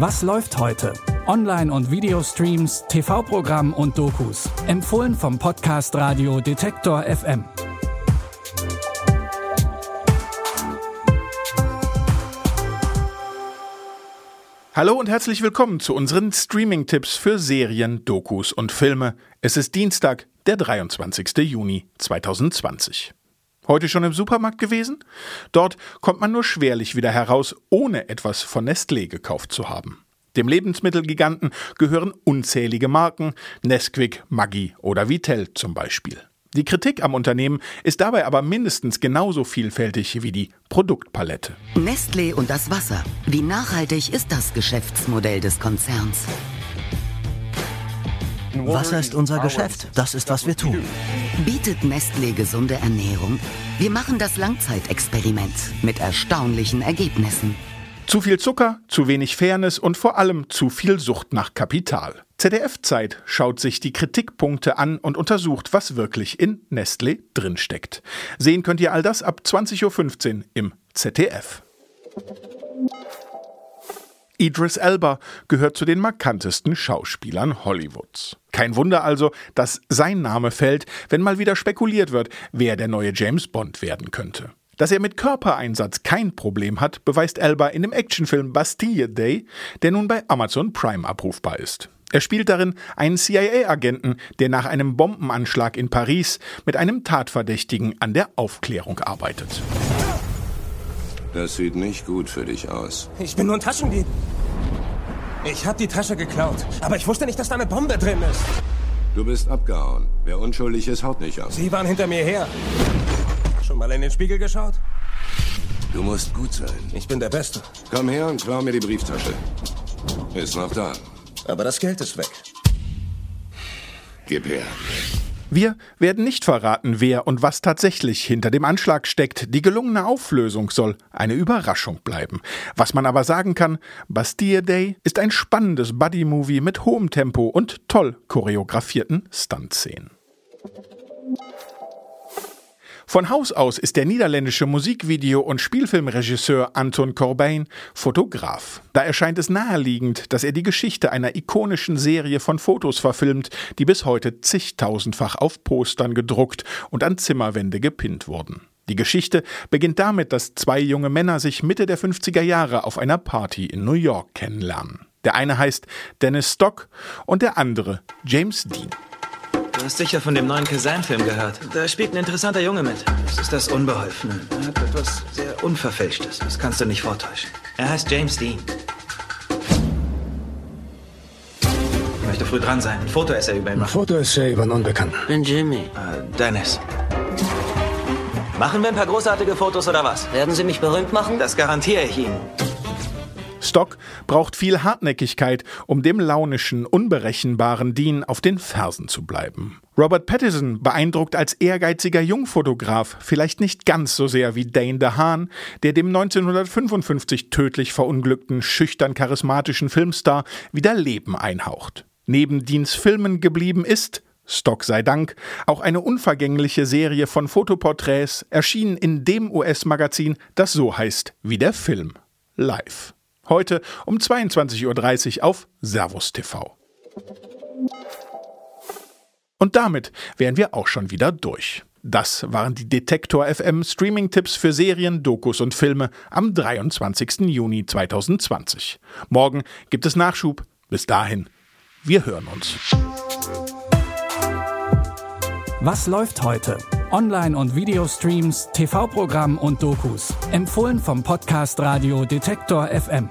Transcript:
Was läuft heute? Online- und Videostreams, TV-Programm und Dokus. Empfohlen vom Podcast Radio Detektor FM. Hallo und herzlich willkommen zu unseren Streaming-Tipps für Serien, Dokus und Filme. Es ist Dienstag, der 23. Juni 2020. Heute schon im Supermarkt gewesen? Dort kommt man nur schwerlich wieder heraus, ohne etwas von Nestlé gekauft zu haben. Dem Lebensmittelgiganten gehören unzählige Marken, Nesquik, Maggi oder Vitell zum Beispiel. Die Kritik am Unternehmen ist dabei aber mindestens genauso vielfältig wie die Produktpalette. Nestlé und das Wasser. Wie nachhaltig ist das Geschäftsmodell des Konzerns? Wasser ist unser Geschäft. Das ist, was wir tun. Bietet Nestlé gesunde Ernährung? Wir machen das Langzeitexperiment mit erstaunlichen Ergebnissen. Zu viel Zucker, zu wenig Fairness und vor allem zu viel Sucht nach Kapital. ZDF-Zeit schaut sich die Kritikpunkte an und untersucht, was wirklich in Nestlé drinsteckt. Sehen könnt ihr all das ab 20.15 Uhr im ZDF. Idris Elba gehört zu den markantesten Schauspielern Hollywoods. Kein Wunder also, dass sein Name fällt, wenn mal wieder spekuliert wird, wer der neue James Bond werden könnte. Dass er mit Körpereinsatz kein Problem hat, beweist Elba in dem Actionfilm Bastille Day, der nun bei Amazon Prime abrufbar ist. Er spielt darin einen CIA-Agenten, der nach einem Bombenanschlag in Paris mit einem Tatverdächtigen an der Aufklärung arbeitet. Das sieht nicht gut für dich aus. Ich bin nur ein Taschendieb. Ich habe die Tasche geklaut, aber ich wusste nicht, dass da eine Bombe drin ist. Du bist abgehauen. Wer unschuldig ist, haut nicht ab. Sie waren hinter mir her. Schon mal in den Spiegel geschaut? Du musst gut sein. Ich bin der Beste. Komm her und klau mir die Brieftasche. Ist noch da. Aber das Geld ist weg. Gib her. Wir werden nicht verraten, wer und was tatsächlich hinter dem Anschlag steckt. Die gelungene Auflösung soll eine Überraschung bleiben. Was man aber sagen kann, Bastille Day ist ein spannendes Buddy-Movie mit hohem Tempo und toll choreografierten Stuntszenen. Von Haus aus ist der niederländische Musikvideo- und Spielfilmregisseur Anton Corbijn Fotograf. Da erscheint es naheliegend, dass er die Geschichte einer ikonischen Serie von Fotos verfilmt, die bis heute zigtausendfach auf Postern gedruckt und an Zimmerwände gepinnt wurden. Die Geschichte beginnt damit, dass zwei junge Männer sich Mitte der 50er Jahre auf einer Party in New York kennenlernen. Der eine heißt Dennis Stock und der andere James Dean. Du hast sicher von dem neuen Kazan-Film gehört. Da spielt ein interessanter Junge mit. Das ist das Unbeholfene. Er hat etwas sehr Unverfälschtes. Das kannst du nicht vortäuschen. Er heißt James Dean. Ich möchte früh dran sein. Ein Foto-Essay über ihn Ein machen. Foto-Essay über einen Unbekannten. bin Jimmy. Äh, Dennis. Machen wir ein paar großartige Fotos oder was? Werden Sie mich berühmt machen? Das garantiere ich Ihnen. Stock braucht viel Hartnäckigkeit, um dem launischen, unberechenbaren Dean auf den Fersen zu bleiben. Robert Pattinson beeindruckt als ehrgeiziger Jungfotograf vielleicht nicht ganz so sehr wie Dane DeHaan, der dem 1955 tödlich verunglückten, schüchtern charismatischen Filmstar wieder Leben einhaucht. Neben Deans Filmen geblieben ist Stock sei Dank, auch eine unvergängliche Serie von Fotoporträts erschienen in dem US-Magazin, das so heißt wie der Film. Live. Heute um 22.30 Uhr auf Servus TV. Und damit wären wir auch schon wieder durch. Das waren die Detektor FM Streaming-Tipps für Serien, Dokus und Filme am 23. Juni 2020. Morgen gibt es Nachschub. Bis dahin, wir hören uns. Was läuft heute? Online- und Videostreams, TV-Programm und Dokus. Empfohlen vom Podcast Radio Detektor FM.